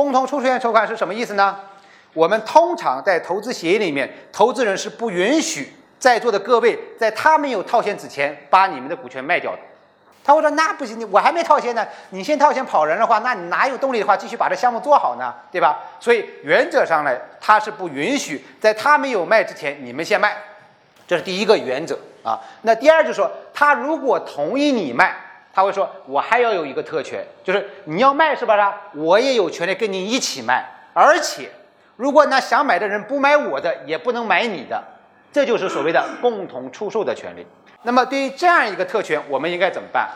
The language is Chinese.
共同出售权筹款是什么意思呢？我们通常在投资协议里面，投资人是不允许在座的各位在他没有套现之前把你们的股权卖掉的。他会说：“那不行，我还没套现呢，你先套现跑人的话，那你哪有动力的话继续把这项目做好呢？对吧？所以原则上呢，他是不允许在他没有卖之前你们先卖，这是第一个原则啊。那第二就是说，他如果同意你卖，他会说：我还要有一个特权，就是你要卖是吧？我也有权利跟你一起卖，而且如果那想买的人不买我的，也不能买你的，这就是所谓的共同出售的权利。那么对于这样一个特权，我们应该怎么办？